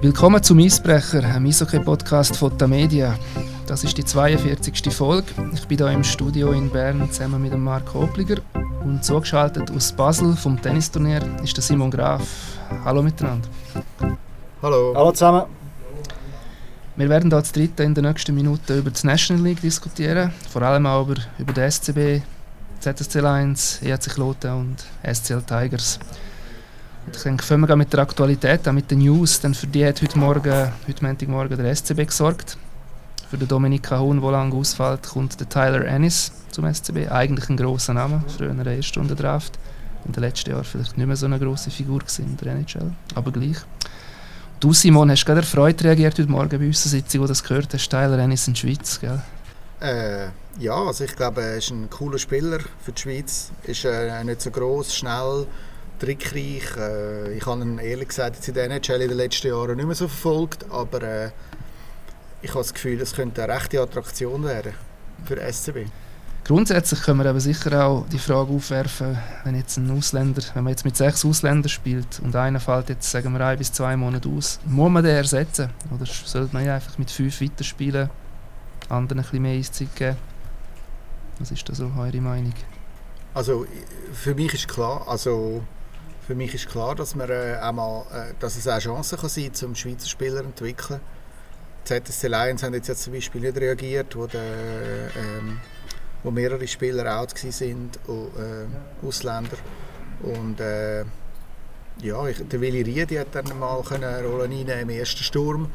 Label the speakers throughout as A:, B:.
A: Willkommen zum Eisbrecher, einem Eishockey-Podcast von der Media. Das ist die 42. Folge. Ich bin hier im Studio in Bern zusammen mit dem Marc Opliger und zugeschaltet aus Basel vom Tennisturnier ist der Simon Graf. Hallo miteinander.
B: Hallo.
C: Hallo zusammen.
A: Wir werden hier zu in den nächsten Minuten über die National League diskutieren, vor allem auch über, über den SCB, ZSC Lions, EHC Kloten und SCL Tigers. Ich denke, fangen wir mit der Aktualität an, mit den News, denn für die hat heute Morgen, heute Montagmorgen der SCB gesorgt. Für den Dominika Huhn, der lange ausfällt, kommt der Tyler Ennis zum SCB. Eigentlich ein grosser Name, früher in der Erstrunde Draft. In den letzten Jahren vielleicht nicht mehr so eine grosse Figur in der NHL, aber gleich. Du, Simon, hast gerade erfreut reagiert heute Morgen bei unserer Sitzung, wo das gehört hast, Tyler Ennis in der Schweiz, gell?
B: Äh, ja, also ich glaube, er ist ein cooler Spieler für die Schweiz. Ist äh, nicht so groß, schnell, trickreich. Äh, ich habe ihn ehrlich gesagt jetzt in der NHL in den letzten Jahren nicht mehr so verfolgt, aber äh, ich habe das Gefühl, es könnte eine rechte Attraktion werden für SCB.
A: Grundsätzlich können wir aber sicher auch die Frage aufwerfen, wenn jetzt ein Ausländer, wenn man jetzt mit sechs Ausländern spielt und einer fällt jetzt, sagen wir, ein bis zwei Monate aus, muss man den ersetzen? Oder sollte man einfach mit fünf weiterspielen, anderen ein bisschen mehr Eiszeit geben? Was ist da so eure Meinung?
B: Also für mich ist klar, also für mich ist klar, dass, man, äh, einmal, äh, dass es auch Chancen kann sein kann, um Schweizer Spieler zu entwickeln. Die ZSC Lions haben jetzt zum Beispiel nicht reagiert, wo der, ähm, wo mehrere Spieler out waren, äh, Ausländer. Und äh, ja, ich, der Willi Riedi hat dann mal eine Rolle im ersten Sturm.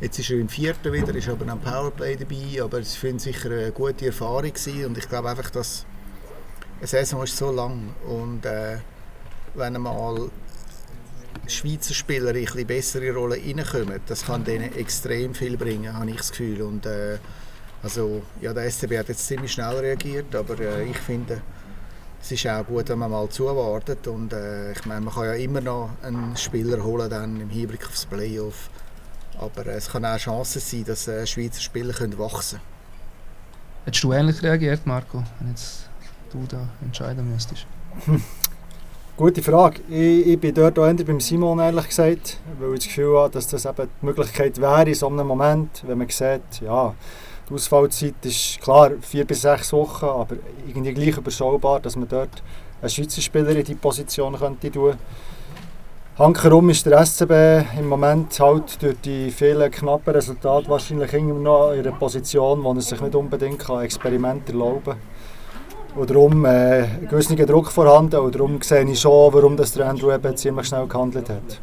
B: Jetzt ist er im vierten wieder, ist aber am Powerplay dabei, aber es finde sicher eine gute Erfahrung gewesen. und ich glaube einfach, dass eine Saison ist so lang und äh, wenn mal Schweizer Spieler in eine bessere Rolle reinkommen, das kann denen extrem viel bringen, habe ich das Gefühl. Und, äh, also, ja, der SCB hat jetzt ziemlich schnell reagiert, aber äh, ich finde, es ist auch gut, wenn man mal zuwartet. Und äh, ich meine, man kann ja immer noch einen Spieler holen dann im Hinblick aufs Playoff. Aber äh, es kann auch Chancen sein, dass äh, Schweizer Spieler können wachsen können.
A: Hättest du ähnlich reagiert, Marco, wenn jetzt du da entscheiden müsstest?
C: Gute Frage. Ich, ich bin dort auch eher beim Simon, ehrlich gesagt, weil ich das Gefühl habe, dass das eben die Möglichkeit wäre in so einem Moment, wenn man sieht, ja, die Ausfallzeit ist klar vier bis sechs Wochen, aber irgendwie gleich überschaubar, dass man dort einen Schweizer Spieler in diese Position könnte tun. Hankerum ist der SCB im Moment halt durch die vielen knappen Resultate wahrscheinlich immer noch in einer Position, wo er sich nicht unbedingt Experimente erlauben kann. Und darum äh, ein gewisser Druck vorhanden und darum sehe ich schon, warum das der Andrew eben ziemlich schnell gehandelt hat.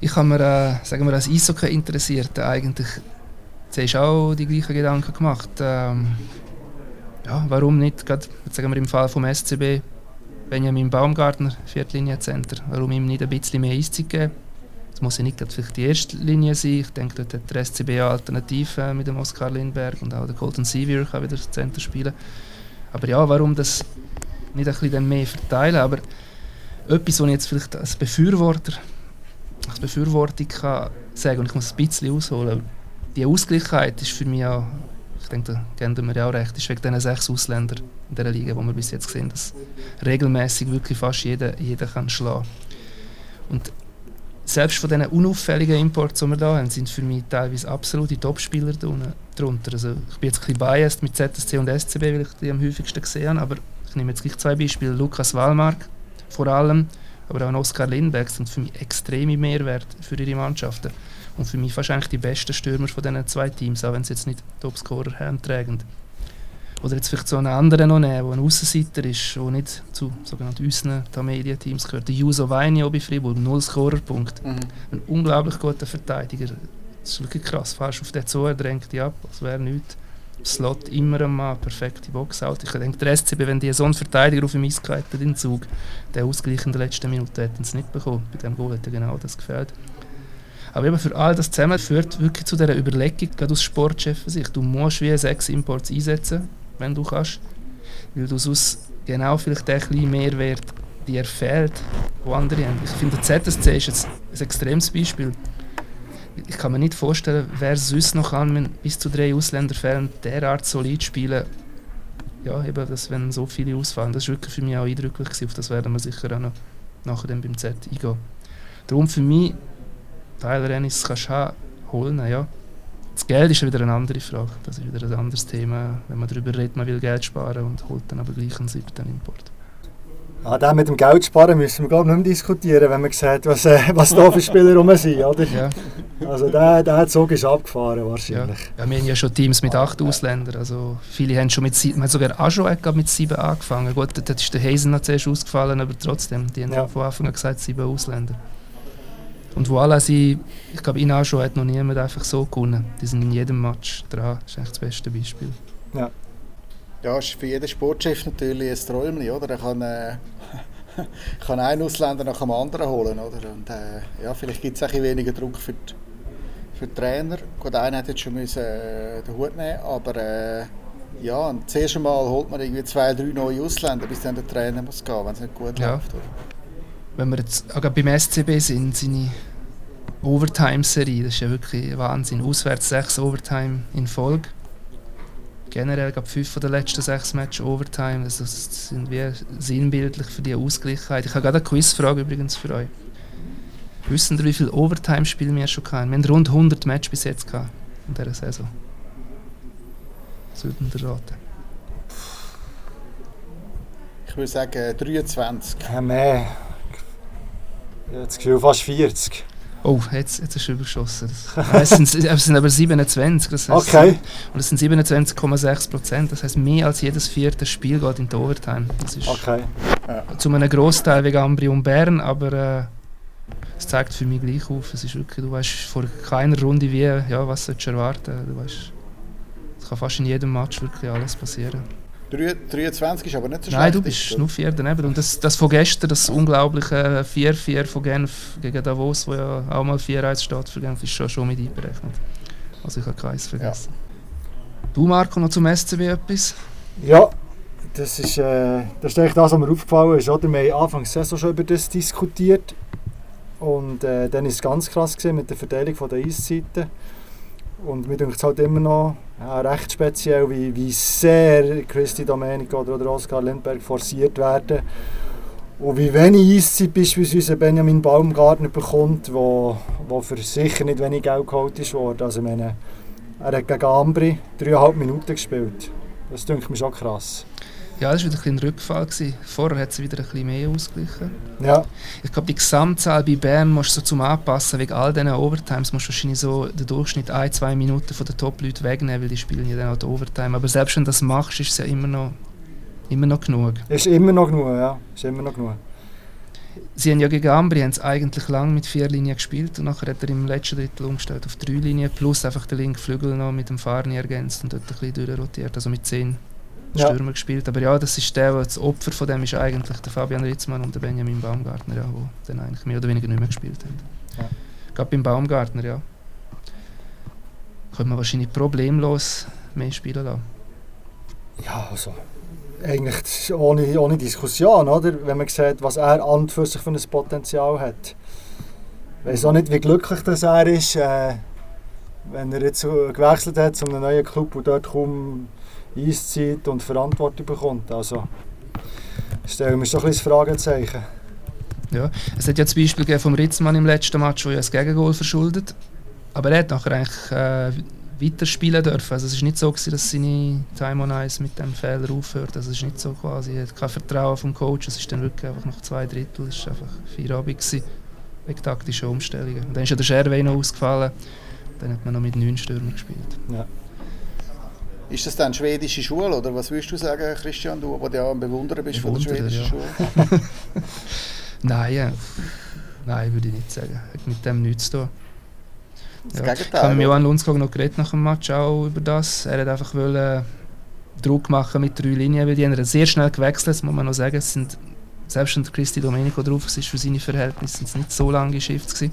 A: Ich habe mir, äh, sagen wir, als Eishockey interessiert eigentlich zuerst auch die gleichen Gedanken gemacht. Ähm, ja, warum nicht, gerade sagen wir im Fall vom SCB, Benjamin Baumgartner, Viertliniencenter, warum ihm nicht ein bisschen mehr Eiszeit geben? Das muss ja nicht vielleicht die erste Linie sein. Ich denke, dort hat der SCB eine Alternative mit dem Oskar Lindberg und auch der Colton Sevier kann wieder das Center spielen. Aber ja, warum das nicht ein bisschen mehr verteilen? Aber etwas, was ich jetzt vielleicht als Befürworter, als Befürwortung kann sagen, und ich muss ein bisschen ausholen, die Ausgleichheit ist für mich auch, ich denke, da kennen wir ja auch recht, ist wegen diesen sechs Ausländern in dieser Liga, die wir bis jetzt sehen, dass regelmäßig wirklich fast jeder, jeder kann schlagen Und selbst von diesen unauffälligen Imports, die wir da haben, sind für mich teilweise absolute Topspieler darunter. Also ich bin jetzt ein bisschen biased mit ZSC und SCB, weil ich die am häufigsten gesehen habe, aber ich nehme jetzt gleich zwei Beispiele. Lukas Wallmark vor allem, aber auch Oskar Lindberg sind für mich extreme Mehrwert für ihre Mannschaften. Und für mich wahrscheinlich die besten Stürmer von diesen zwei Teams, auch wenn sie jetzt nicht Topscorer haben. Oder jetzt vielleicht so einen anderen noch nehmen, der ein Aussenseiter ist, der nicht zu sogenannten unseren Media-Teams gehört. Der Juso Vainio bei Fribourg, null Scorerpunkt. Mhm. Ein unglaublich guter Verteidiger. Das ist wirklich krass. Fährst auf den zu, er drängt dich ab, als wäre nichts. Slot immer einmal perfekte Boxout. Ich denke, der SCB, wenn die so einen Verteidiger auf dem Eis gehalten den Zug, der Ausgleich in der letzten Minute hätten sie nicht bekommen. Bei dem Goal hätte genau das gefällt. Aber eben für all das zusammen führt wirklich zu dieser Überlegung, gerade aus Sportchef-Sicht. Du musst wie sechs Imports einsetzen wenn du kannst. Weil du sonst genau vielleicht den kleinen Mehrwert dir fehlt, wo andere haben. Ich finde, der ZSC ist jetzt ein extremes Beispiel. Ich kann mir nicht vorstellen, wer sonst noch kann, wenn bis zu drei Ausländer fehlen, derart solid spielen. Ja, eben, dass, wenn so viele ausfallen. Das war wirklich für mich auch eindrücklich. Auf das werden wir sicher auch noch nachher dann beim Z eingehen. Darum für mich, Tyler Ennis kannst du holen, ja. Das Geld ist wieder eine andere Frage. Das ist wieder ein anderes Thema, wenn man darüber redet, man will Geld sparen und holt dann aber gleich einen siebten Import.
C: Ah, den mit dem Geld sparen müssen wir glaube nicht mehr diskutieren, wenn man sieht, was, äh, was da für Spieler rum sind, oder?
A: Ja.
C: Also der, der Zug ist abgefahren wahrscheinlich.
A: Ja. ja. wir haben ja schon Teams mit acht Ausländern, also viele haben schon mit sieben, man hat sogar auch schon mit sieben angefangen. Gut, dort ist der Hazen noch zuerst ausgefallen, aber trotzdem, die haben ja. von Anfang an gesagt, sieben Ausländer. Und voilà, sie, ich glaube, in Ajo hat noch niemand einfach so gewonnen. Die sind in jedem Match dran, das ist echt das beste Beispiel.
C: Ja.
B: Ja, ist für jeden Sportchef natürlich ein Träumchen, oder? Er kann, äh, kann einen Ausländer nach dem anderen holen, oder? Und äh, ja, vielleicht gibt es ein weniger Druck für die, für die Trainer. Gut, einer hat jetzt schon müssen, äh, den Hut nehmen, aber äh, ja, und das erste Mal holt man irgendwie zwei, drei neue Ausländer, bis dann der Trainer muss gehen, wenn es nicht gut ja. läuft. Oder?
A: Wenn wir jetzt auch beim SCB sind, seine Overtime-Serie, das ist ja wirklich Wahnsinn. Auswärts sechs Overtime in Folge. Generell gab fünf von den letzten sechs Matches Overtime. Also das sind wir sinnbildlich für die Ausgleichheit. Ich habe gerade eine Quizfrage übrigens für euch. Wissen ihr, wie viele Overtime-Spiele wir schon hatten? Wir haben rund 100 Matches bis jetzt gehabt in dieser Saison. Sollten wir raten?
B: Ich würde sagen 23.
C: Ja, mehr. Ich habe das Gefühl, fast 40.
A: Oh, jetzt, jetzt ist er übergeschossen. es, sind, es sind aber 27. Das
C: heißt, okay.
A: Und es sind 27,6 Prozent. Das heißt, mehr als jedes vierte Spiel geht in die Overtime. Das ist
C: okay.
A: Zu einem Großteil wegen Ambri und Bern, aber äh, es zeigt für mich gleich auf. Es ist wirklich, du weißt vor keiner Runde wie, ja, was sollst du erwarten. Du weißt, es kann fast in jedem Match wirklich alles passieren.
B: 23 ist aber nicht so
A: schlecht. Nein, du bist oder? nur vier daneben. Und das, das von gestern, das unglaubliche 4-4 von Genf gegen Davos, wo ja auch mal 4-1 steht für Genf, ist schon, schon mit einberechnet. Also ich habe keins vergessen. Ja. Du Marco, noch zum SCB etwas?
C: Ja, das ist, äh, das ist eigentlich das, was mir aufgefallen ist. Oder? Wir haben Anfang der Saison schon über das diskutiert. Und äh, dann war es ganz krass mit der Verteilung der Eiszeiten. Und mir denkt es halt immer noch ja, recht speziell, wie, wie sehr Christi Domenico oder, oder Oskar Lindberg forciert werden. Und wie wenig Eiszeit beispielsweise Benjamin Baumgartner bekommt, wo, wo für sicher nicht wenig Geld geholt worden. Also meine, er hat gegen Ambri dreieinhalb Minuten gespielt. Das denke mir schon krass.
A: Ja, das war wieder ein, Rückfall. Gewesen. Vorher hat sie wieder ein bisschen mehr ausgeglichen.
C: Ja.
A: Ich glaube, die Gesamtzahl bei Bern musst du so zum Anpassen, wegen all diesen Overtimes musst du wahrscheinlich so den Durchschnitt ein, zwei Minuten von den Top-Leuten wegnehmen, weil die spielen ja dann auch die Overtime. Aber selbst wenn du das machst, ist es ja immer noch, immer noch genug.
C: Ist immer noch genug, ja. Ist immer noch genug.
A: Sie haben ja gegen Ambri haben eigentlich lang mit vier Linien gespielt und nachher hat er im letzten Drittel umgestellt auf drei Linien plus einfach den linken Flügel noch mit dem Fahrni ergänzt und dort ein bisschen durchrotiert, also mit zehn ja. Stürmer gespielt. Aber ja, das ist der, das Opfer von dem ist eigentlich der Fabian Ritzmann und der Benjamin Baumgartner, ja, die dann eigentlich mehr oder weniger nicht mehr gespielt haben. Ja. Gerade beim Baumgartner, ja. Könnte man wahrscheinlich problemlos mehr spielen lassen.
C: Ja, also eigentlich ohne, ohne Diskussion, oder? Wenn man sieht, was er an für sich für ein Potenzial hat. Ich weiß auch nicht, wie glücklich das er ist, äh, wenn er jetzt gewechselt hat zu einem neuen Club und dort kaum Eiszeit und Verantwortung bekommt. Also stellen wir schon ein bisschen das Fragezeichen.
A: Ja, es hat ja das Beispiel vom Ritzmann im letzten Match, wo ja das Gegengol verschuldet. Aber er hat nachher eigentlich äh, weiter spielen dürfen. Also es ist nicht so, gewesen, dass seine Time on Ice mit dem Fehler aufhört. Also es ist nicht so quasi, er hat kein Vertrauen vom Coach. Es ist dann wirklich einfach nach zwei Drittel, es war einfach vier Abend gewesen, wegen taktischen Umstellungen. Und dann ist ja der Scherwey noch ausgefallen. Dann hat man noch mit neun Stürmern gespielt.
C: Ja.
B: Ist das dann schwedische Schule oder was würdest du sagen, Christian, du, der ja ein Bewunderer bist von der schwedischen ja. Schule?
A: nein, ja. nein, würde ich nicht sagen. Hat mit dem nichts zu tun.
B: Das ja. Gegenteil.
A: Ich habe mit Johann Lundskog noch geredet nach dem Match auch über das. Er hat einfach wollen, Druck machen mit drei Linien, weil die haben sehr schnell gewechselt, das muss man noch sagen. Es sind, selbst wenn Christi Domenico drauf ist, für seine Verhältnisse sind es nicht so lange Shifts gewesen.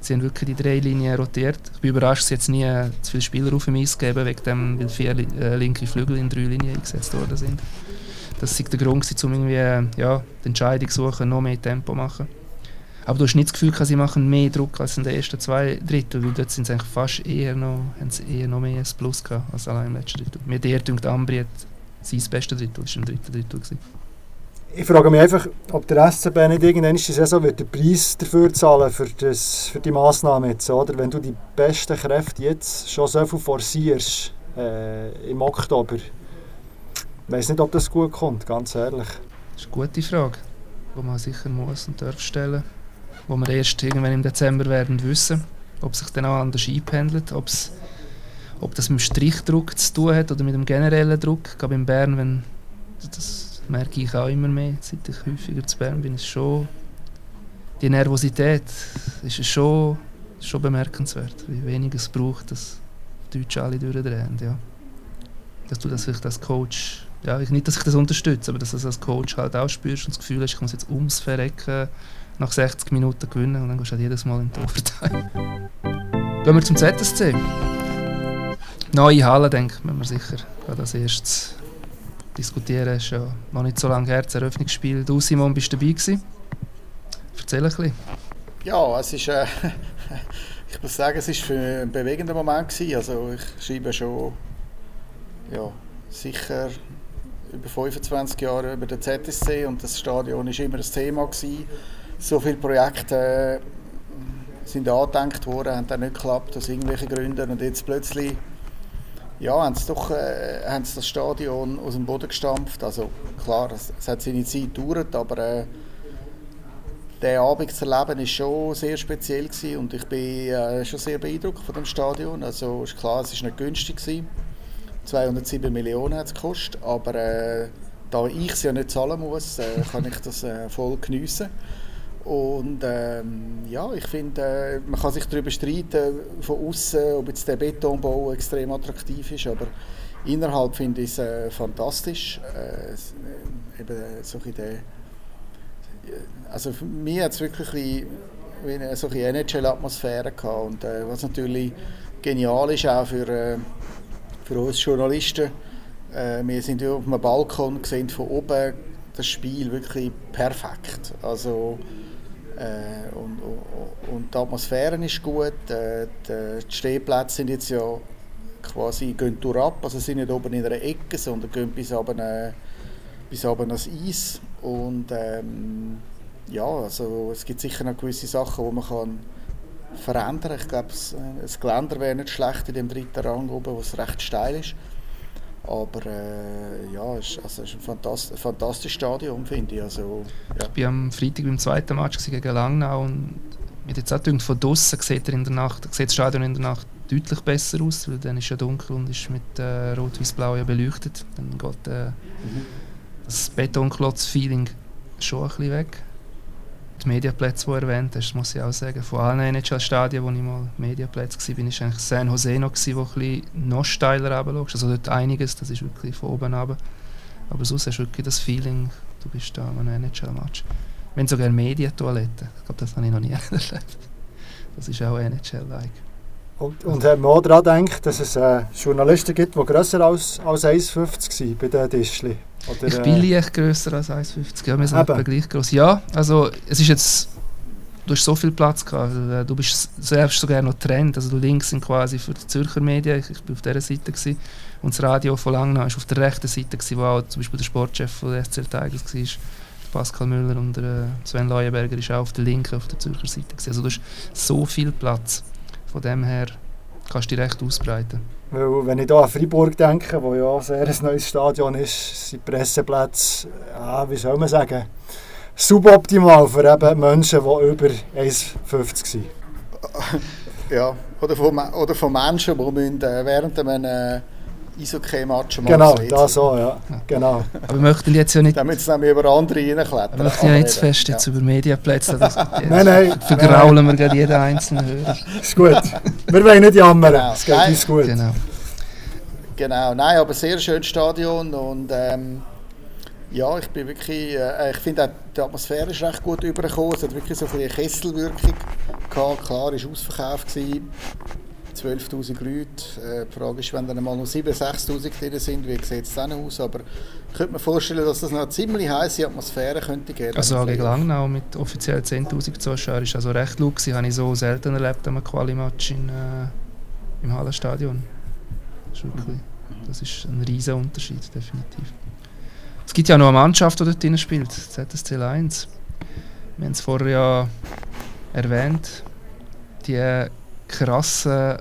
A: Sie haben wirklich die drei Linien rotiert. Ich bin überrascht, sie jetzt nie zu viele Spieler auf dem Eis geben, wegen dem, weil vier äh, linke Flügel in drei Linien eingesetzt worden sind. Das war der Grund, um irgendwie, äh, ja, die Entscheidung zu suchen, noch mehr Tempo machen. Aber du hast nicht das Gefühl, dass sie machen mehr Druck als in den ersten zwei Drittel, weil dort sind sie eigentlich fast eher noch, haben sie eher noch mehr ein Plus gehabt als allein im letzten Drittel. Mir der denkt, Ambri hat sein bestes Drittel, war im dritten Drittel. Gewesen.
C: Ich frage mich einfach, ob der SCB nicht irgendwann die Saison wird den Preis dafür zahlen für, das, für die Massnahme jetzt, oder? Wenn du die besten Kräfte jetzt schon so viel forcierst äh, im Oktober, ich weiß nicht, ob das gut kommt, ganz ehrlich.
A: Das ist eine gute Frage, die man sicher muss und darf stellen, wo wir erst irgendwann im Dezember werden wissen, ob sich dann auch anders einpendelt, ob's, ob das mit dem Strichdruck zu tun hat oder mit dem generellen Druck. Ich glaube in Bern, wenn das merke ich auch immer mehr, seit ich häufiger zu Bern bin, ist schon die Nervosität ist schon, schon bemerkenswert, wie wenig es braucht, dass die Deutschen alle durchdrehen. Ja. Dass du das als Coach, ja, nicht, dass ich das unterstütze, aber dass du das als Coach halt auch spürst und das Gefühl hast, ich muss jetzt ums Verrecken nach 60 Minuten gewinnen und dann gehst du halt jedes Mal in die Overtime. Gehen wir zum ZSC. Neue Halle, ich, müssen wir sicher gerade als erstes diskutieren. Es ist ja noch nicht so lange her, das Eröffnungsspiel. Du, Simon, bist dabei gewesen. Erzähl ein bisschen.
B: Ja, es ist, äh, ich muss sagen, es war ein bewegender Moment gewesen. Also ich schreibe schon, ja, sicher über 25 Jahre über den ZSC und das Stadion war immer ein Thema gewesen. So viele Projekte äh, sind angedenkt worden, haben dann nicht geklappt aus irgendwelchen Gründen und jetzt plötzlich ja, haben sie doch äh, haben sie das Stadion aus dem Boden gestampft. Also klar, es, es hat seine Zeit gedauert, aber äh, der Abend zu erleben war schon sehr speziell gewesen und ich bin äh, schon sehr beeindruckt von dem Stadion. Also ist klar, es war nicht günstig gewesen. 207 Millionen hat es gekostet, aber äh, da ich es ja nicht zahlen muss, äh, kann ich das äh, voll geniessen. Und ähm, ja, ich finde, äh, man kann sich darüber streiten, von außen, ob jetzt der Betonbau extrem attraktiv ist, aber innerhalb finde ich es äh, fantastisch. Äh, äh eben äh, so der, äh, also für mich hat es wirklich wie eine solche NHL-Atmosphäre gehabt. Und äh, was natürlich genial ist auch für, für uns Journalisten, wir sind auf einem Balkon, sehen von oben das Spiel wirklich perfekt. Also, äh, und, und, und, die Atmosphäre ist gut. Äh, die, die Stehplätze sind jetzt ja quasi gehen durch ab, also sind nicht oben in einer Ecke, sondern gehen bis oben, äh, bis oben ans Eis. Und ähm, ja, also es gibt sicher noch gewisse Sachen, die man kann verändern kann. Ich glaube, äh, das Geländer wäre nicht schlecht in dem dritten Rang oben, wo es recht steil ist. Aber äh, ja, es ist, also, es ist ein fantast fantastisches Stadion, finde ich. Also,
A: ja. Ich war am Freitag beim zweiten Match gegen Langnau und mir jetzt auch gedacht, von draußen sieht, er in der Nacht, sieht das Stadion in der Nacht deutlich besser aus, weil dann ist ja dunkel und ist mit äh, rot-weiß-blau ja beleuchtet. Dann geht äh, mhm. das Betonklotz-Feeling schon ein bisschen weg die Mediaplätze, die erwähnt hast, muss ich auch sagen, von allen NHL-Stadien, wo ich mal Mediaplätze war, war eigentlich San Jose noch, gewesen, wo ein noch steiler runterschaust. Also dort einiges, das ist wirklich von oben runter. Aber sonst hast du wirklich das Feeling, du bist da an einem NHL-Match. Haben sogar Mediatoiletten. Ich glaube, das habe ich noch nie erlebt. Das ist auch NHL-like.
C: Und, und haben wir auch daran gedacht, dass es äh, Journalisten gibt, die grösser als, als 1,50 waren bei den Tischchen?
A: Oder, ich bin äh, leicht grösser als 1,50. Ja, wir sind etwa gleich groß. Ja, also es ist jetzt. Du hast so viel Platz gehabt. Also, äh, du bist selbst sogar noch getrennt. Also du links sind quasi für die Zürcher Medien. Ich, ich bin auf dieser Seite gewesen. und das Radio von Langnau war auf der rechten Seite gewesen, wo auch zum Beispiel der Sportchef von der SCL Tigers war. Pascal Müller und der äh, Sven Leuenberger ist auch auf der linken, auf der Zürcher Seite gewesen. Also du hast so viel Platz. Von dem her kannst du dich recht ausbreiten.
C: Weil, wenn ich hier an Freiburg denke, wo ja sehr ein neues Stadion ist, sind die Presseplätze, ja, wie soll man sagen, suboptimal für eben Menschen, die über 1,50 sind.
B: Ja, oder von, oder von Menschen, die müssen, äh, während einem äh, Eishockey-Match
C: mal Genau, das so, ja. Genau.
A: Aber wir möchten jetzt ja nicht...
B: Damit es nämlich über andere reinklettern.
A: Wir möchten ja nicht zu fest jetzt ja. über Medienplätze. nein, nein. Vergraulen wir gerade jeden einzelnen Hörer.
C: Ist gut. Wir wollen nicht jammern. Genau. Es geht nein. uns gut.
B: Genau. Genau, nein, aber sehr schönes Stadion und ähm, ja, ich bin wirklich, äh, ich finde die Atmosphäre ist recht gut übergekommen. Es hat wirklich so eine Kesselwirkung gehabt. Klar, es war ausverkauft 12'000 Leute. Äh, die Frage ist, wenn dann mal noch 7'000, 6'000 drin sind, wie sieht es dann aus? Aber ich könnte mir vorstellen, dass das noch eine ziemlich heiße Atmosphäre könnte geben.
A: Also gegen Langnau mit offiziell 10'000 Zuschauern ist also recht laut gewesen. Habe ich so selten erlebt am Quali-Match äh, im Hallenstadion. Das ist, wirklich, das ist ein riesiger Unterschied, definitiv. Es gibt ja noch eine Mannschaft, die dort drin spielt, ZSC 1. Wir haben es vorher ja erwähnt. Die krassen,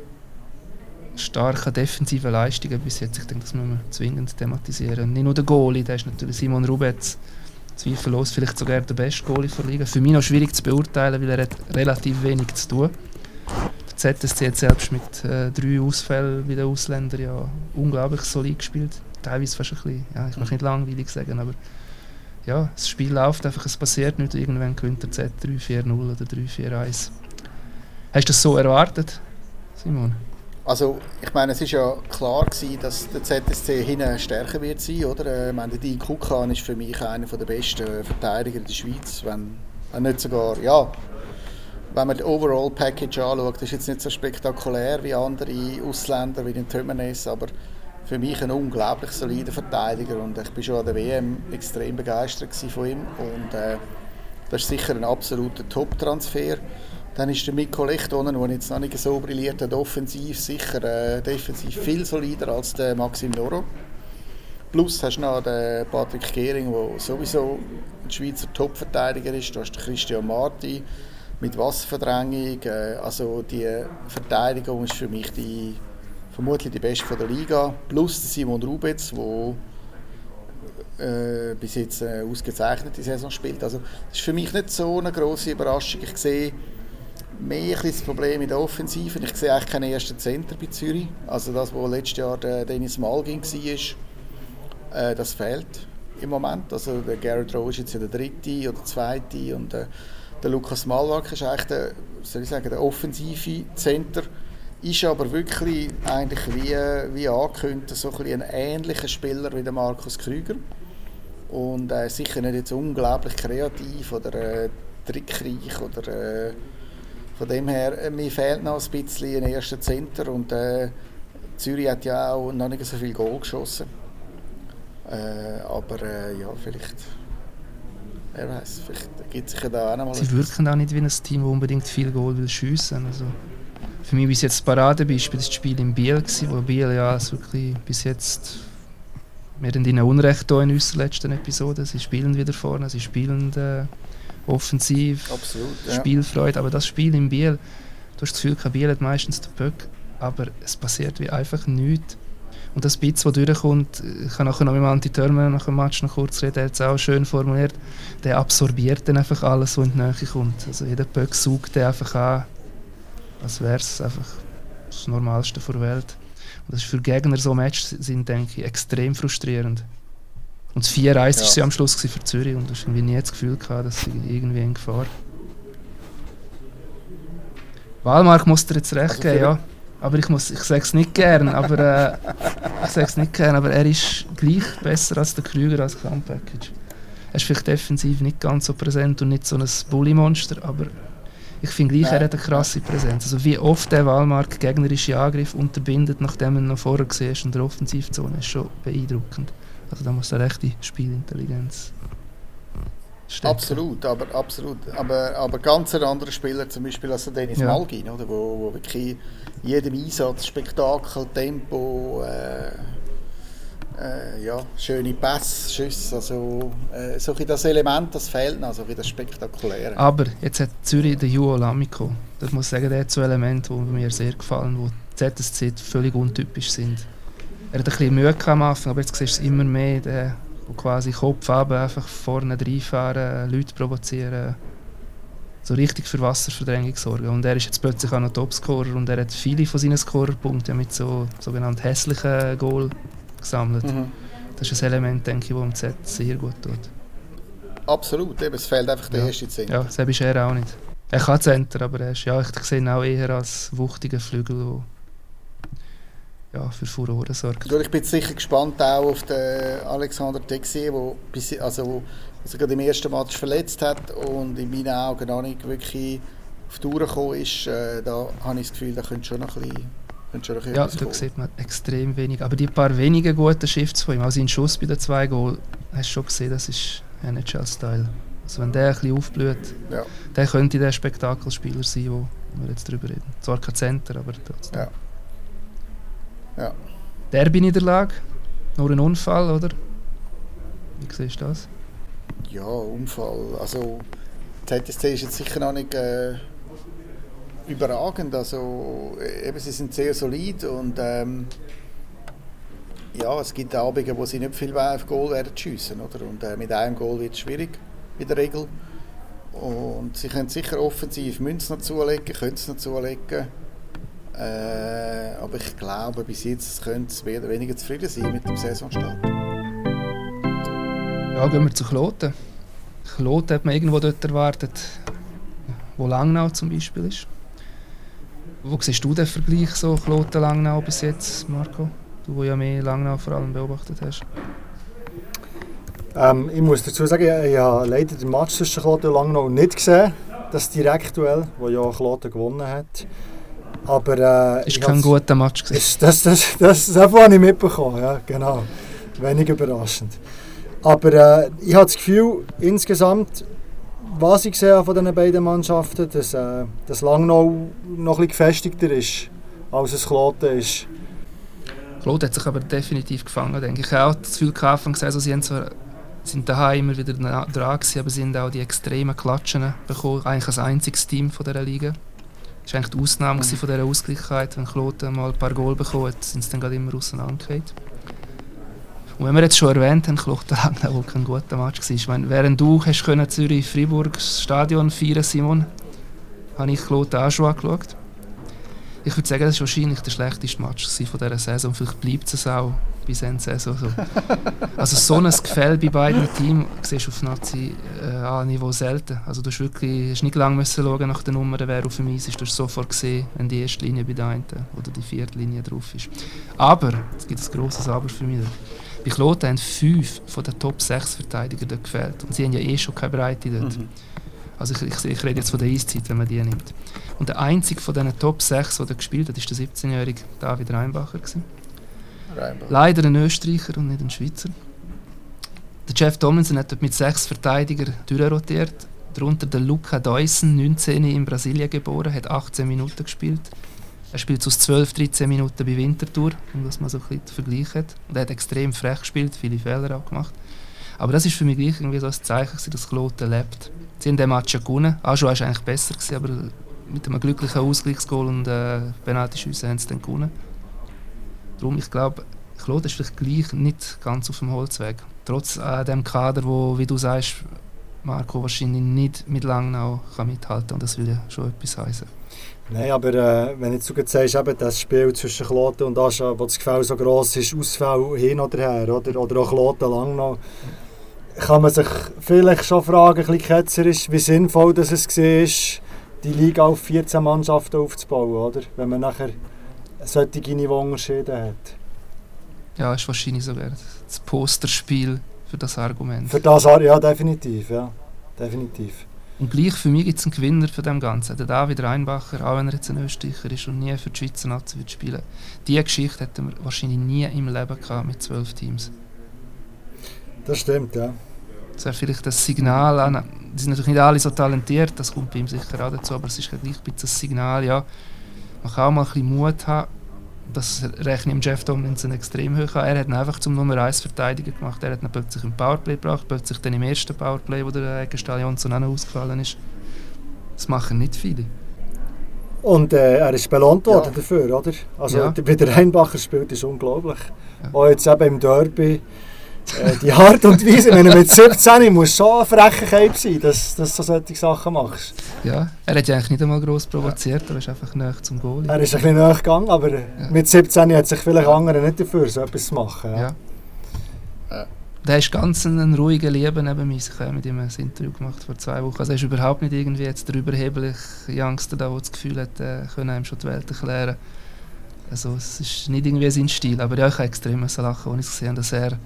A: starken defensiven Leistungen bis jetzt. Ich denke, das muss man zwingend thematisieren. Nicht nur der Goalie, der ist natürlich Simon Rubetz. Zweifellos vielleicht sogar der beste Goalie der Liga. Für mich noch schwierig zu beurteilen, weil er hat relativ wenig zu tun. Der ZSC hat selbst mit äh, drei Ausfällen wie der Ausländer ja unglaublich solid gespielt teilweise fast ein bisschen, ja, ich möchte nicht langweilig sagen, aber ja, das Spiel läuft einfach, es passiert nicht, irgendwann gewinnt der Z 3-4-0 oder 3-4-1. Hast du das so erwartet, Simon?
B: Also, ich meine, es war ja klar gewesen, dass der ZSC hinten stärker wird sein, oder? Äh, ich meine, der Dean Kukan ist für mich einer der besten Verteidiger in der Schweiz, wenn, wenn nicht sogar, ja, wenn man das Overall Package anschaut, ist jetzt nicht so spektakulär wie andere Ausländer, wie den Tömenes, aber für mich ein unglaublich solider Verteidiger und ich bin schon an der WM extrem begeistert von ihm und äh, das ist sicher ein absoluter Top-Transfer. Dann ist der Mikko Lechtonen, der jetzt noch nicht so brilliert hat, offensiv sicher äh, defensiv viel solider als der Maxim Noro. Plus hast du noch den Patrick Gehring, der sowieso ein Schweizer Top-Verteidiger ist. Du hast den Christian Marti mit Wasserverdrängung. Äh, also die Verteidigung ist für mich die vermutlich die beste von der Liga, plus Simon Rubetz, der äh, bis jetzt eine ausgezeichnete Saison spielt. Also das ist für mich nicht so eine große Überraschung. Ich sehe mehr das Problem in der Offensive. Ich sehe eigentlich keinen ersten Center bei Zürich. Also das, was letztes Jahr der Dennis Malgin war, äh, das fehlt im Moment. Also der Garrett Rowe ist jetzt der dritte oder zweite und äh, der Lukas Malwak ist eigentlich der, soll ich sagen, der offensive Center ist aber wirklich eigentlich wie, wie angekündigt so ein, ein ähnlicher Spieler wie der Markus Krüger. Und äh, sicher nicht jetzt unglaublich kreativ oder äh, trickreich oder äh, von dem her, äh, mir fehlt noch ein bisschen ein erster Center und äh, Zürich hat ja auch noch nicht so viel Goal geschossen. Äh, aber äh, ja, vielleicht wer weiß, vielleicht gibt sich ja da auch noch mal
A: Sie wirken auch nicht wie ein Team, das unbedingt viel Goal will schiessen. Also für mich bis jetzt das Paradebeispiel das Spiel in Biel, gewesen, wo Biel ja wirklich bis jetzt wir haben ihnen Unrecht in unserer letzten Episode. Sie spielen wieder vorne, sie spielen äh, offensiv,
B: Absolut,
A: ja. Spielfreude. Aber das Spiel in Biel, du hast das Gefühl, Biel hat meistens den Böck, aber es passiert wie einfach nichts. Und das Bitz, das durchkommt, ich kann nachher noch mit Anti Törmer nach dem Match noch kurz reden, er hat es auch schön formuliert, der absorbiert dann einfach alles, was in die Nähe kommt. Also jeder Böck sucht den einfach an als wäre es einfach das Normalste der Welt. Und das ist für Gegner so Matches sind, denke ich, extrem frustrierend. Und das 4-1 ja. war sie am Schluss für Zürich und ich irgendwie nie das Gefühl gehabt, dass sie irgendwie in Gefahr Walmark muss dir jetzt recht also geben, ja. Aber ich, muss, ich sage es nicht gern, aber äh, ich sag's nicht gern, aber er ist gleich besser als der Krüger als Gesamtpackage. Er ist vielleicht defensiv nicht ganz so präsent und nicht so ein Bully-Monster, aber ich finde gleich, er hat eine krasse Präsenz. Also wie oft der Wahlmarkt gegnerische Angriff unterbindet, nachdem er noch vorher gesehen ist in der Offensivzone, ist schon beeindruckend. Also da muss er rechte Spielintelligenz
B: stecken. Absolut, aber absolut. Aber, aber ganz ein anderer Spieler zum Beispiel als Dennis ja. Malgin, oder? Wo, wo wirklich jedem Einsatz, Spektakel, Tempo, äh, äh, ja, schöne Pässe, Schüsse, also äh, so das Element, das fehlt noch, so wie das Spektakuläre.
A: Aber jetzt hat Zürich den Juo Lamico. Ich muss sagen, der hat so Elemente, die mir sehr gefallen, wo ZSC völlig untypisch sind. Er hat ein bisschen Mühe am Anfang, aber jetzt siehst du es immer mehr, der, wo quasi Kopf ab, einfach vorne reinfahren, Leute provozieren, so richtig für Wasserverdrängung sorgen. Und er ist jetzt plötzlich auch noch Topscorer und er hat viele von seinen Scorerpunkten mit so sogenannten hässlichen Goal gesammelt. Mhm. Das ist ein Element, denke ich, das im Z sehr gut tut.
B: Absolut, eben, es fehlt einfach der
A: ja.
B: erste Center.
A: Ja, das ist er auch nicht. Er kann Center, aber er ist, ja, ich sehe ihn auch eher als wuchtiger Flügel, der ja, für Furore sorgt.
B: Ich bin sicher gespannt auch auf den Alexander Texier, der also, also gerade im ersten Match verletzt hat und in meinen Augen noch nicht wirklich auf die Tour gekommen ist. Äh, da habe ich das Gefühl, da könnte schon noch ein bisschen
A: ja, da sieht man extrem wenig. Aber die paar wenigen guten Shifts von ihm, also in Schuss bei den zwei Goal, hast du schon gesehen, das ist NHL-Style. Also wenn der ein bisschen aufblüht, ja. der könnte der Spektakelspieler sein, wo wir jetzt drüber reden. Zwar kein Center, aber trotzdem.
B: Ja. Ja.
A: Derby-Niederlage, nur ein Unfall, oder? Wie siehst du das?
B: Ja, Unfall. Also, ZSC ist jetzt sicher noch nicht äh, überragend. Also, eben, sie sind sehr solid und ähm, ja, es gibt Abende, wo sie nicht viel auf Goal werden schiessen, oder? Und äh, mit einem Goal wird es schwierig in der Regel. Und sie können sicher offensiv Münzen zulegen, können es noch zulegen. Äh, aber ich glaube, bis jetzt können sie mehr oder weniger zufrieden sein mit dem Saisonstart.
A: Ja, gehen wir zu Kloten. Kloten hat man irgendwo dort erwartet, wo Langnau zum Beispiel ist. Wo siehst du den Vergleich so Kloten-Langnau bis jetzt, Marco? Du, der ja mehr Langnau vor allem beobachtet hast.
C: Ähm, ich muss dazu sagen, ich, ich habe leider den Match zwischen Kloten und Langnau nicht gesehen. Das Direktduell, wo ja Kloten gewonnen hat. Aber, äh,
A: ist kein guter Match gewesen.
C: Das, das, das, das, das habe ich mitbekommen, ja, genau. Wenig überraschend. Aber äh, ich habe das Gefühl, insgesamt, was ich sehe von diesen beiden Mannschaften, dass, äh, dass Langnau noch ein bisschen gefestigter ist, als es Kloten ist.
A: Kloten hat sich aber definitiv gefangen, denke ich. Ich habe auch das Gefühl gehabt, also sie haben zwar sind daheim immer wieder dran gewesen, aber sie haben auch die extremen Klatschen bekommen. Eigentlich als einziges Team von dieser Liga. Das war eigentlich die Ausnahme mhm. von dieser Ausgleichheit. Wenn Kloten mal ein paar Goal bekommen sind sie dann gerade immer auseinandergefallen. Und wenn wir jetzt schon erwähnt haben, Kloten Langnau, wo kein guter Match war. Ich meine, während du hast können Zürich-Freiburg Stadion feiern Simon, habe ich Kloten auch schon angeschaut. Ich würde sagen, das war wahrscheinlich der schlechteste Match von dieser Saison. Vielleicht bleibt es auch bis Ende Saison so. Also so ein Gefälle bei beiden Teams siehst du auf Nazi-A-Niveau äh, selten. Also du hast wirklich hast nicht lange müssen schauen nach der Nummer, wer auf dem Eis ist. Du hast sofort gesehen, wenn die erste Linie bei der einen oder die vierte Linie drauf ist. Aber, es gibt ein grosses Aber für mich. Bei Kloten haben fünf von den Top 6 Verteidigern dort gefehlt. Und sie haben ja eh schon keine Breite dort. Mhm. Also ich, ich, ich, rede jetzt von der Eiszeit, wenn man die nimmt. Und der einzige von diesen Top 6, der gespielt hat, war der 17-jährige David Reinbacher. Gewesen. Leider ein Österreicher und nicht ein Schweizer. Der Jeff Tomlinson hat dort mit sechs Verteidigern durchrotiert. Darunter der Luca Deussen, 19 in Brasilien geboren, hat 18 Minuten gespielt. Er spielt aus 12, 13 Minuten bei Winterthur, um das mal so ein bisschen zu vergleichen. Und er hat extrem frech gespielt, viele Fehler auch gemacht. Aber das ist für mich gleich irgendwie so ein Zeichen, dass Kloten lebt. Sie haben den Match ja gewonnen. Ajo war eigentlich besser, gewesen, aber mit einem glücklichen Ausgleichsgoal und äh, Penalty-Schüsse haben sie dann gewonnen. Darum, ich glaube, Claude ist vielleicht gleich nicht ganz auf dem Holzweg. Trotz äh, dem Kader, wo, wie du sagst, Marco wahrscheinlich nicht mit Langnau kann mithalten und das will ja schon etwas heißen.
C: Nein, aber äh, wenn jetzt du jetzt sagst, eben das Spiel zwischen Kloten und Ascha, wo das Gefälle so gross ist, Ausfall hin oder her, oder, oder auch Kloten Langnau, kann man sich vielleicht schon fragen, ein bisschen ketzerisch, wie sinnvoll das es war, die Liga auf 14 Mannschaften aufzubauen, oder? wenn man nachher solche Niveauunterschiede hat.
A: Ja, ist wahrscheinlich sogar das Posterspiel für das Argument.
C: Für das ja, definitiv, ja. Definitiv.
A: Und gleich für mich gibt es einen Gewinner für dem Ganzen. Der David Reinbacher, auch wenn er jetzt ein Österreicher ist und nie für die Schweizer Nazi wird spielen. Diese Geschichte hätten wir wahrscheinlich nie im Leben gehabt mit zwölf Teams.
C: Das stimmt, ja.
A: Das wäre vielleicht das Signal an. Die sind natürlich nicht alle so talentiert, das kommt bei ihm sicher auch dazu, aber es ist gleich ein bisschen das Signal, ja, man kann auch mal ein bisschen Mut haben. Das rechne ich Jeff Tomlinson extrem hoch an. Er hat ihn einfach zum Nummer 1 Verteidiger gemacht. Er hat ihn plötzlich im Powerplay gebracht, plötzlich dann im ersten Powerplay, wo der Egenstahl Jonsson auch ausgefallen ist. Das machen nicht viele.
C: Und äh, er ist belohnt worden ja. dafür, oder? Also ja. wie der Reinbacher spielt, ist unglaublich. Ja. Auch jetzt eben im Derby äh, die Art und Weise, wenn du mit 17 muss schon ein frecher Cape sein, dass, dass du solche Sachen machst.
A: Ja, er hat ja eigentlich nicht einmal gross provoziert, er ist einfach näher zum Goal.
C: Er ist ein bisschen näher gegangen, aber ja. mit 17 hat sich vielleicht andere nicht dafür, so etwas zu machen. Ja.
A: ja. Der ist ganz ein ruhiger Leben neben mir. Ich habe mit ihm ein Interview gemacht vor zwei Wochen. Also er ist überhaupt nicht irgendwie jetzt der überhebliche Youngster, der das Gefühl hat, er könne ihm schon die Welt erklären. Also es ist nicht irgendwie sein Stil, aber ja, ich habe extrem lachen, als ich gesehen habe, dass er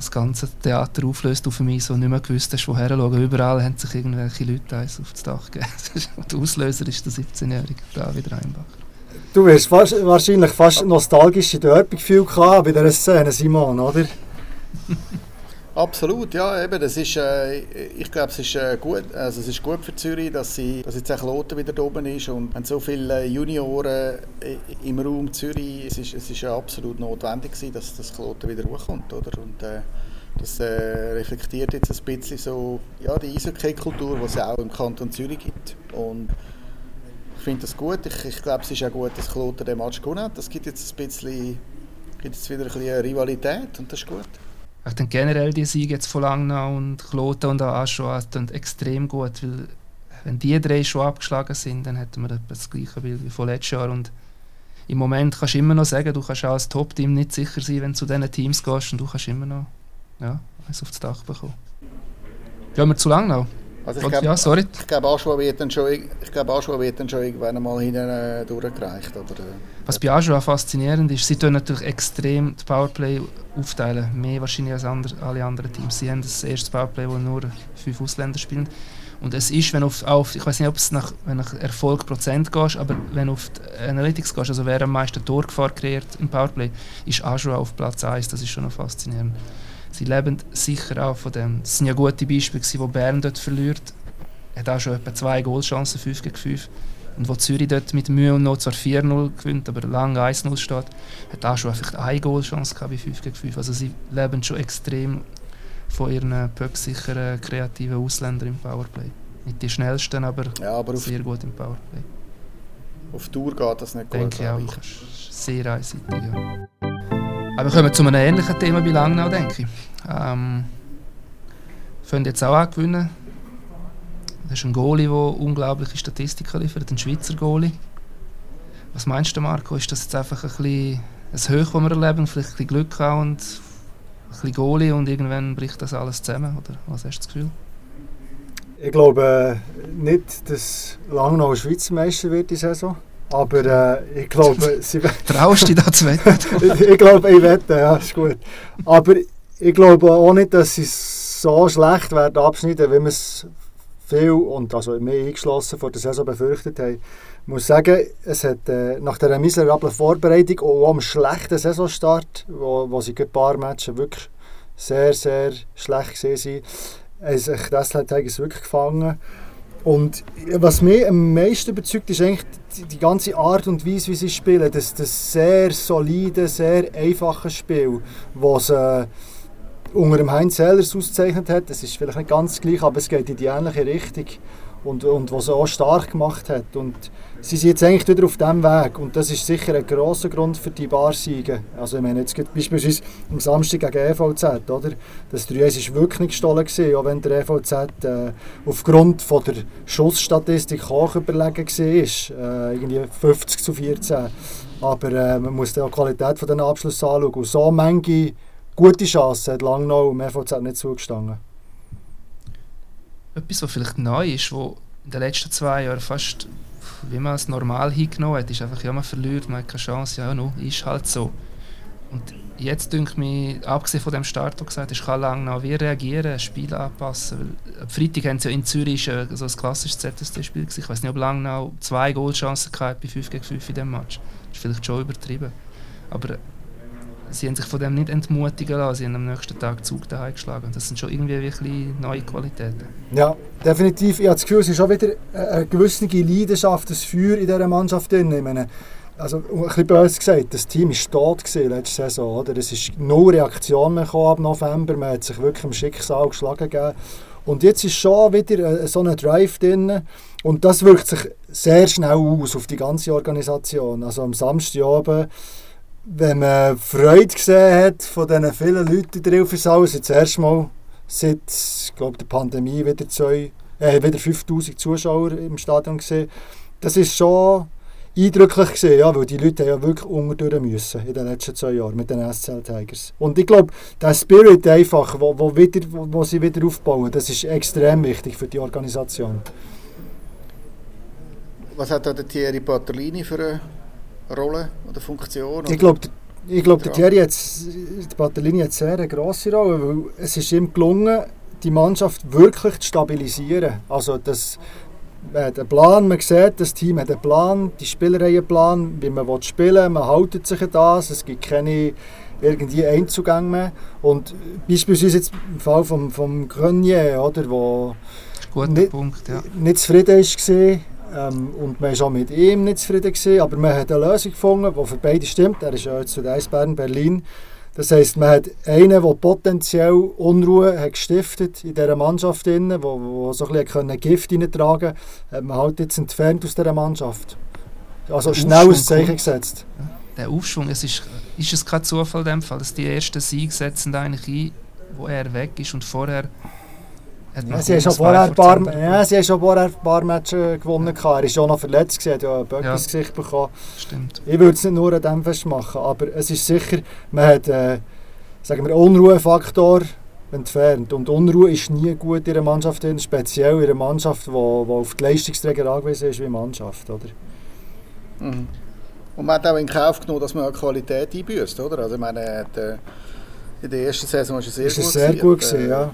A: das ganze Theater auflöst auf mich so nicht mehr gewusst hast, woher schauen. Überall haben sich irgendwelche Leute eins auf das Dach gegeben. der Auslöser ist der 17-jährige David Reinbach.
C: Du wirst fast, wahrscheinlich fast nostalgische Derby-Gefühl bei dieser Szene, Simon, oder?
B: Absolut, ja, eben, das ist, äh, ich glaube, es ist, äh, gut, also es ist gut für Zürich, dass, sie, dass jetzt auch Lothar wieder da oben ist und wenn so viele Junioren äh, im Raum Zürich, es ist, es ist ja absolut notwendig gewesen, dass das Kloten wieder hochkommt, oder? Und äh, Das äh, reflektiert jetzt ein bisschen so ja, die Eishockey-Kultur, die es auch im Kanton Zürich gibt. Und ich finde das gut. Ich, ich glaube, es ist auch gut, dass Kloten den Match gewonnen hat. Das gibt jetzt ein bisschen, gibt jetzt wieder ein bisschen Rivalität und das ist gut.
A: Ich denke generell die Siege jetzt von Langnau und Kloten und Aschua sind extrem gut, weil wenn die drei schon abgeschlagen sind, dann hätten wir das gleiche Bild wie von letztes Jahr und im Moment kannst du immer noch sagen, du kannst auch als Top-Team nicht sicher sein, wenn du zu diesen Teams gehst und du kannst immer noch ja, eins aufs Dach bekommen. Gehen wir zu lang noch?
B: Also ich glaube, ja, sorry. Ich glaube, Aschua wird dann schon, ich glaube, Aschua wird dann schon irgendwann einmal hinten äh, durchgereicht. Aber, äh,
A: Was bei Aschua faszinierend ist, sie tun natürlich extrem das Powerplay aufteilen. Mehr wahrscheinlich als andere, alle anderen Teams. Sie haben das erste Powerplay, wo nur fünf Ausländer spielen. Und es ist, wenn auf, auf ich weiß nicht, ob es nach, wenn nach Erfolg Prozent gehst, aber wenn du auf die Analytics gehst, also wer am meisten Torgefahr kreiert im Powerplay, ist Aschua auf Platz 1. Das ist schon noch faszinierend. Sie leben sicher auch von dem. Das sind ja gute Beispiele, wo Bern dort verliert. Er hat auch schon etwa zwei Goalchancen, 5 gegen 5. Und wo Zürich dort mit Mühe und Not zwar 4-0 gewinnt, aber lange 1-0 steht, hat auch schon vielleicht eine Goalchance gehabt bei 5 gegen 5. Also sie leben schon extrem von ihren pöcksicheren, kreativen Ausländern im Powerplay. Nicht die schnellsten, aber, ja, aber sehr gut im Powerplay.
B: Auf Tour geht das nicht
A: Denke gut, ich auch. Sehr einseitig, ja. Aber wir kommen zu einem ähnlichen Thema bei Langnau, denke ich. Ähm, können jetzt auch angewinnen. Das ist ein Goalie, der unglaubliche Statistiken liefert, ein Schweizer Goalie. Was meinst du, Marco? Ist das jetzt einfach ein bisschen ein Hoch, das wir erleben, vielleicht ein bisschen Glück auch und ein bisschen Goalie und irgendwann bricht das alles zusammen? Oder was hast du das Gefühl?
C: Ich glaube nicht, dass Langnau Schweizer Meister wird die Saison. Aber äh, ich glaube, sie
A: Traust du dich da zu wetten?
C: ich glaube, ich wette, ja, ist gut. Aber ich glaube auch nicht, dass sie so schlecht werden abschneiden, wie wir es viel und also mehr eingeschlossen vor der Saison befürchtet haben. Ich muss sagen, es hat äh, nach der miserablen Vorbereitung und auch am schlechten Saisonstart, wo, wo sie ein paar Matches wirklich sehr, sehr schlecht gesehen haben, sich das hat wirklich gefangen. Und was mich am meisten überzeugt, ist eigentlich die, ganze Art und Weise, wie sie spielen. Das, das sehr solide, sehr einfache Spiel, das äh, unter dem Heinz Sellers ausgezeichnet hat. Das ist vielleicht nicht ganz gleich, aber es geht in die ähnliche Richtung und, und was er auch stark gemacht hat. Und sie sind jetzt eigentlich wieder auf diesem Weg und das ist sicher ein grosser Grund für die Barsiege. Also ich meine, jetzt beispielsweise am Samstag gegen EVZ, oder? Das 3 ist wirklich nicht gestohlen gewesen, auch wenn der EVZ äh, aufgrund von der Schussstatistik hoch überlegen war, äh, irgendwie 50 zu 14. Aber äh, man muss die Qualität von den Abschlüssen anschauen und so manche gute Chancen hat Langnau im EVZ nicht zugestanden
A: etwas, was vielleicht neu ist, wo in den letzten zwei Jahren fast, wie man es normal hingenommen hat, ist einfach, ja, man verliert, man hat keine Chance, ja, no, ist halt so. Und jetzt denke ich mir, abgesehen von dem Start, der gesagt ist, kann Langnau wie reagieren, Spiel anpassen. Weil, am Freitag haben sie ja in Zürich so ein klassisches ZSD-Spiel Ich weiß nicht, ob Langnau zwei Goalchancen hatte bei 5 gegen 5 in diesem Match. Das ist vielleicht schon übertrieben. Aber sie haben sich von dem nicht entmutigen lassen. Sie haben am nächsten Tag Zug daheim geschlagen. Das sind schon irgendwie wirklich neue Qualitäten.
C: Ja, definitiv. Ich habe das Gefühl, es ist schon wieder eine gewisse Leidenschaft, das Feuer in dieser Mannschaft drin. Ich meine, also, ein bisschen böse gesagt, das Team war tot letzte Saison. Oder? Es ist null Reaktion ab November. Man hat sich wirklich im Schicksal geschlagen gegeben. Und jetzt ist schon wieder so ein Drive drin. Und das wirkt sich sehr schnell aus auf die ganze Organisation. Also am Samstagabend wenn man Freude gesehen hat von diesen vielen Leuten in der Ilfisau, jetzt das erste Mal seit glaube, der Pandemie wieder, zwei, äh, wieder 5000 Zuschauer im Stadion gesehen, das ist schon eindrücklich gesehen, ja, weil die Leute ja wirklich unterdurch müssen in den letzten zwei Jahren mit den SCL Tigers. Und ich glaube, der Spirit einfach, wo, wo, wieder, wo, wo sie wieder aufbauen, das ist extrem wichtig für die Organisation.
B: Was hat da der Thierry Patterlini für eine Rolle oder Funktion?
C: Ich glaube, ich glaube, der Thierry hat, die Batellini hat sehr eine grosse Rolle, weil es ist ihm gelungen, die Mannschaft wirklich zu stabilisieren. Also das, man hat einen Plan, man sieht, das Team hat einen Plan, die Spieler haben einen Plan, wie man spielen will, man haltet sich an das, es gibt keine irgendwie Einzugänge mehr. Und beispielsweise jetzt im Fall vom, vom Grenier, oder, wo
A: nicht, Punkt, ja.
C: nicht zufrieden war, ähm, und man war auch mit ihm nicht zufrieden, gewesen, aber man hat eine Lösung gefunden, die für beide stimmt. Er ist ja jetzt zu den Eisbären Berlin. Das heisst, man hat einen, der potenziell Unruhe hat gestiftet in dieser Mannschaft, der wo, wo so ein bisschen Gift hineintragen konnte, hat man halt jetzt entfernt aus dieser Mannschaft. Also schnell ein Zeichen gesetzt.
A: Der Aufschwung, es ist, ist es kein Zufall in dem Fall, dass die ersten Siege setzen eigentlich ein, wo er weg ist und vorher
C: ja, sie, haben schon vorher ein paar, ja, sie haben schon vorher ein paar Matches gewonnen. Er war auch noch verletzt, er hat ja ein Böck ja. ins Gesicht bekommen.
A: Stimmt.
C: Ich würde es nicht nur an dem festmachen, aber es ist sicher, man hat äh, sagen wir, Unruhefaktor entfernt. Und Unruhe ist nie gut in einer Mannschaft, speziell in einer Mannschaft, die auf die Leistungsträger angewiesen ist wie Mannschaft. Oder?
B: Mhm. Und man hat auch in Kauf genommen, dass man Qualität einbüßt, oder? Also ich meine, hat, äh, in der ersten Saison war es sehr ist gut.
C: sehr gut gewesen, äh, ja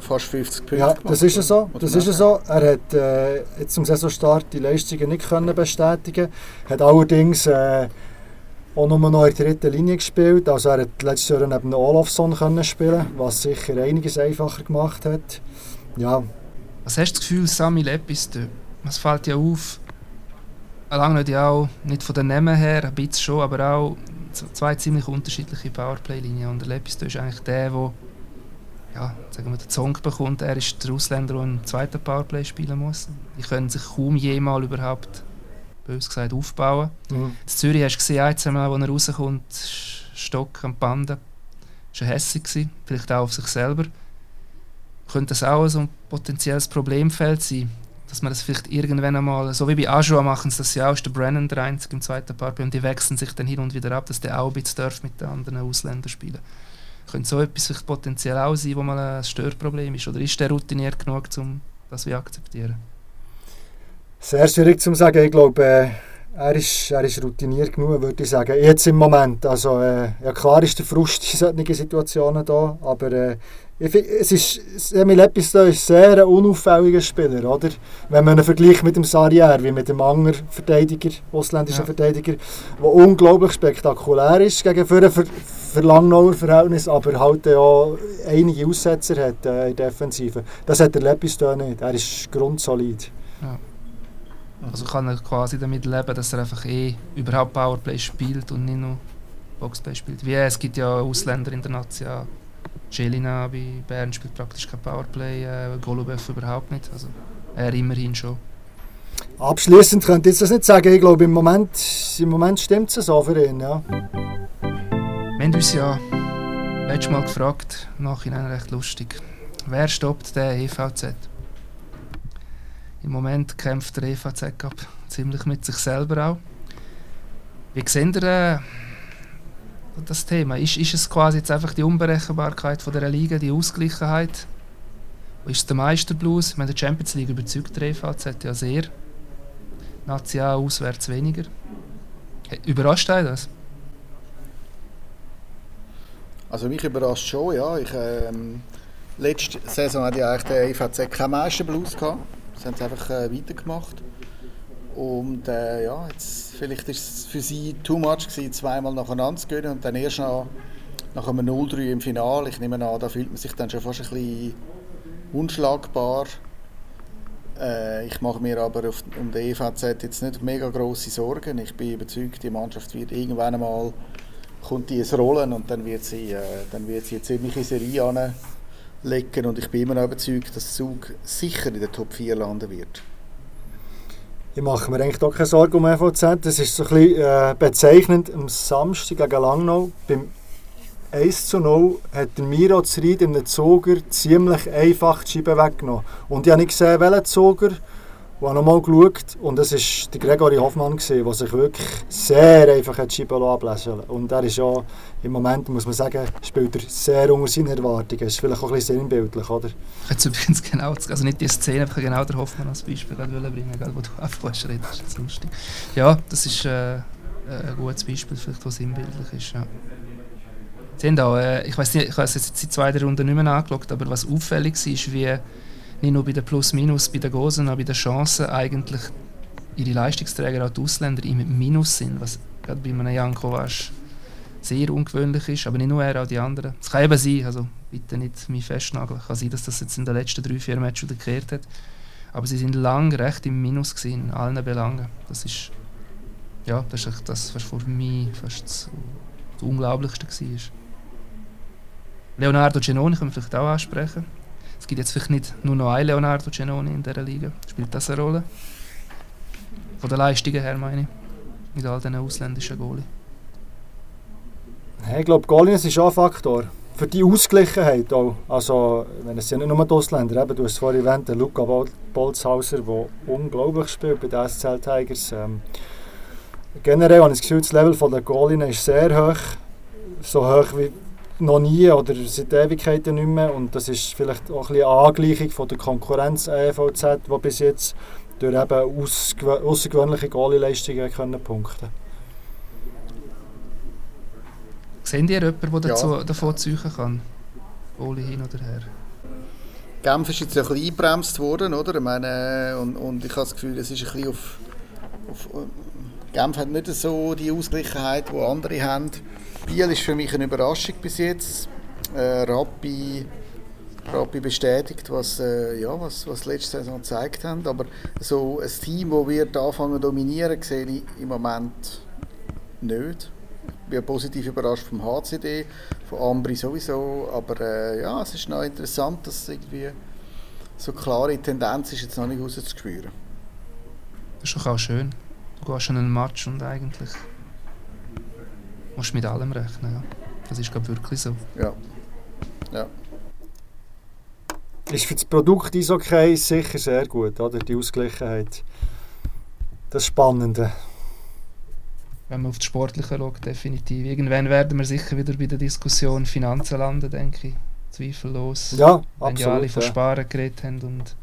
B: fast 50 Punkte
C: ja, das ist so. Das ist so. Er hat äh, jetzt zum Saisonstart die Leistungen nicht können bestätigen hat allerdings äh, auch nur noch in der dritten Linie gespielt. Also er hat letztes Jahr neben Olafsson können spielen, was sicher einiges einfacher gemacht hat. Ja.
A: Was hast du das Gefühl, Sami Lepis, was fällt dir auf? Lange nicht auch, nicht von den Namen her, ein bisschen schon, aber auch zwei ziemlich unterschiedliche Powerplay-Linien. Und der Lepis ist eigentlich der, der ja, sagen wir, den Song bekommt, er ist der Ausländer, der im zweiten Powerplay spielen muss. Die können sich kaum jemals überhaupt, bös gesagt, aufbauen. Mhm. In Zürich hast du gesehen, ein, zwei Mal, als er rauskommt, Stock am Banden. Das war hässlich, vielleicht auch auf sich selber. Könnte das auch so ein potenzielles Problemfeld sein? Dass man das vielleicht irgendwann einmal, so wie bei Ajoa machen sie das ja auch, ist der Brennan der Einzige im zweiten Powerplay und die wechseln sich dann hin und wieder ab, dass der auch ein bisschen mit den anderen Ausländern spielen darf könnte so etwas potenziell auch sein, wo mal ein Störproblem ist? Oder ist der routiniert genug, um das zu akzeptieren?
C: Sehr schwierig zu sagen. Ich glaube, äh, er, ist, er ist routiniert genug, würde ich sagen. Jetzt im Moment. Also, äh, ja, klar ist der Frust in solchen Situationen da, aber äh, ich find, es ist, Emil Episto ist sehr ein unauffälliger Spieler, oder? Wenn man ihn vergleicht mit dem Sarrier, wie mit dem anderen Verteidiger, ausländischen ja. Verteidiger, der unglaublich spektakulär ist gegen für, für Langnauer Verhältnis, aber halt auch einige Aussetzer hat äh, in der Defensive. Das hat der Lepisto nicht, er ist grundsolid. Ja.
A: Also kann er quasi damit leben, dass er einfach eh überhaupt Powerplay spielt und nicht nur Boxplay spielt. Wie es gibt ja Ausländer in der Nation Celina bei Bern spielt praktisch kein Powerplay, äh, Golubev überhaupt nicht. Also er immerhin schon.
C: Abschließend könnte ich das nicht sagen. Ich glaube, im Moment, im Moment stimmt es so für ihn. Ja.
A: Wir haben uns ja letztes Mal gefragt, nachhinein recht lustig, wer stoppt den EVZ? Im Moment kämpft der EVZ ab, ziemlich mit sich selber auch. Wie sehen ihr äh, das Thema? Ist, ist es quasi jetzt einfach die Unberechenbarkeit von der Liga, die Ausgleichheit? Ist es der Meisterblues? Ich meine, die Champions League überzeugt der EVZ ja sehr. National auswärts weniger. Überrascht euch das?
B: Also mich überrascht schon, ja. Ich, ähm, letzte Saison hatte ich eigentlich der EVZ keinen Meisterblues gehabt. Sie haben es einfach äh, weitergemacht. Und äh, ja, jetzt, vielleicht ist es für sie too much gewesen, zweimal nacheinander zu gehen und dann erst nach, nach einem 0-3 im Finale. Ich nehme an, da fühlt man sich dann schon fast ein bisschen unschlagbar. Äh, ich mache mir aber auf, um den EVZ jetzt nicht mega große Sorgen. Ich bin überzeugt, die Mannschaft wird irgendwann einmal kommt die ins Rollen und dann wird sie, äh, dann wird sie eine ziemliche Serie anlegen und ich bin immer noch überzeugt, dass Zug sicher in der Top 4 landen wird.
C: Ich mache mir eigentlich auch keine Sorgen um FVZ. Das ist so ein bisschen äh, bezeichnend. Am Samstag gegen Langnau beim 1 zu 0 hat der Miro Zried in einem Zoger ziemlich einfach die Scheibe weggenommen. Und ich habe nicht gesehen, welcher Zoger ich habe nochmal geschaut und es war der Gregory Hoffmann, der sich wirklich sehr einfach die Scheibe ablesen Und er ist ja, im Moment muss man sagen, spielt er sehr unter seinen Erwartungen. Das ist vielleicht auch ein bisschen sinnbildlich, oder?
A: Ich hätte übrigens genau, also nicht die Szene, aber genau der Hoffmann als Beispiel bringen, wo du anfängst redest. Das ist lustig. Ja, das ist äh, ein gutes Beispiel, vielleicht, was sinnbildlich ist. Ja. Sie haben auch, äh, ich weiß nicht, ich habe es jetzt die zweite Runde nicht mehr angeschaut, aber was auffällig war, wie nicht nur bei den Plus-Minus, bei den Gosen, auch bei den Chancen eigentlich ihre Leistungsträger, auch die Ausländer, im Minus sind, was gerade bei einem Jan Kovac sehr ungewöhnlich ist, aber nicht nur er, auch die anderen. Es kann eben sein, also bitte nicht mich festnageln, kann sein, dass das jetzt in den letzten drei, vier Matches wieder gekehrt hat, aber sie sind lang recht im Minus gewesen, in allen Belangen. Das ist, ja, das ist das, was für mich fast zu das Unglaublichste war. Leonardo Genoni können wir vielleicht auch ansprechen. Es gibt jetzt vielleicht nicht nur noch einen Leonardo Genoni in dieser Liga. Spielt das eine Rolle? Von der Leistungen her meine ich. Mit all diesen ausländischen Goalie.
C: Ich glaube, Goalies ist auch ein Faktor. Für die Ausgleichenheit auch. Also, wenn es ja nicht nur die Ausländer, eben, du hast vorhin erwähnt, Luca Bolzhauser, der unglaublich spielt bei den SCL Tigers. Ähm, generell habe ich das Gefühl, das Level der Goalien ist sehr hoch. So hoch wie noch nie oder seit Ewigkeiten nicht mehr. Und das ist vielleicht auch ein bisschen eine Angleichung von der Konkurrenz EVZ, die bis jetzt durch eben außergewöhnliche Goalie-Leistungen können punkten
A: Seht ihr jemanden, der ja. davon zeugen kann? Goalie hin oder her?
B: Genf ist jetzt ein bisschen eingebremst worden, oder? Ich meine, und, und ich habe das Gefühl, es ist ein bisschen auf, auf Genf hat nicht so die Ausgleichheit, die andere haben. Biel ist für mich eine Überraschung bis jetzt. Äh, Rappi, Rappi bestätigt, was, äh, ja, was, was letzte Saison gezeigt haben. Aber so ein Team, das wir anfangen zu dominieren, sehe ich im Moment nicht. Ich bin positiv überrascht vom HCD, von Ambri sowieso. Aber äh, ja, es ist noch interessant, dass irgendwie so klare Tendenz ist jetzt noch nicht rauszuspüren.
A: Das ist doch auch schön. Du gehst an einen Match und eigentlich musst mit allem rechnen. Ja. Das ist glaube wirklich so.
B: Ja. ja.
C: Ist für das Produkt okay sicher sehr gut, oder? Die Ausgleichheit. Das Spannende.
A: Wenn man auf das Sportliche schaut, definitiv. Irgendwann werden wir sicher wieder bei der Diskussion Finanzen landen, denke ich. Zweifellos.
C: Ja,
A: Wenn
C: absolut.
A: ja alle von Sparen geredet haben und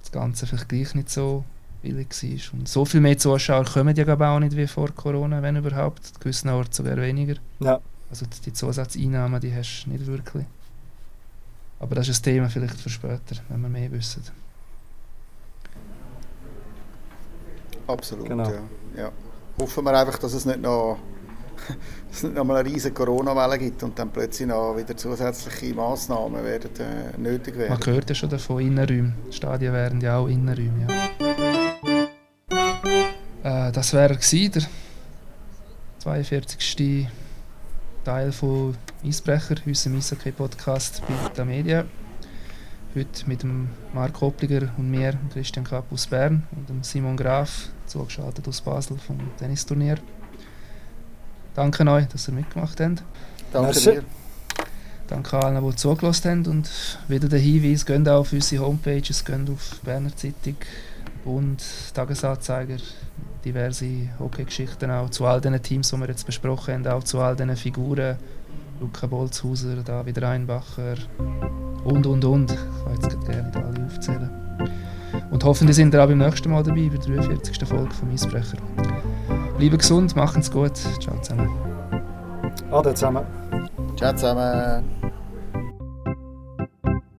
A: das Ganze vielleicht gleich nicht so billig war. Und so viel mehr Zuschauer kommen ja auch nicht wie vor Corona, wenn überhaupt. An gewissen Orten sogar weniger.
C: Ja.
A: Also die Zusatzeinnahmen, die hast du nicht wirklich. Aber das ist ein Thema vielleicht für später, wenn wir mehr wissen.
B: Absolut, genau. ja. ja. Hoffen wir einfach, dass es nicht noch dass es nicht noch mal eine riesige Corona-Welle gibt und dann plötzlich noch wieder zusätzliche Massnahmen werden äh, nötig werden.
A: Man hört ja schon davon, Innenräume. Stadien wären ja auch Innenräume, ja. Das wäre der 42. Teil von Eisbrecher, unserem Eishockey-Podcast bei der Media. Heute mit dem Marc Hoppliger und mir, Christian Kapp aus Bern und dem Simon Graf, zugeschaltet aus Basel vom Tennisturnier. Danke euch, dass ihr mitgemacht habt.
B: Danke dir.
A: Danke allen, die zugelassen haben. Und wieder der Hinweis, geht auf unsere Homepages, geht auf Berner Zeitung und Tagesanzeiger, diverse Hockey-Geschichten auch zu all den Teams, die wir jetzt besprochen haben, auch zu all den Figuren. Luca Bolzhauser, David Reinbacher und und und. Ich kann jetzt gerne nicht alle aufzählen. Und hoffentlich sind ihr auch beim nächsten Mal dabei, bei der 43. Folge vom Eisbrecher. Bleiben gesund, machen's gut. Ciao zusammen.
C: Ade zusammen.
B: Ciao zusammen.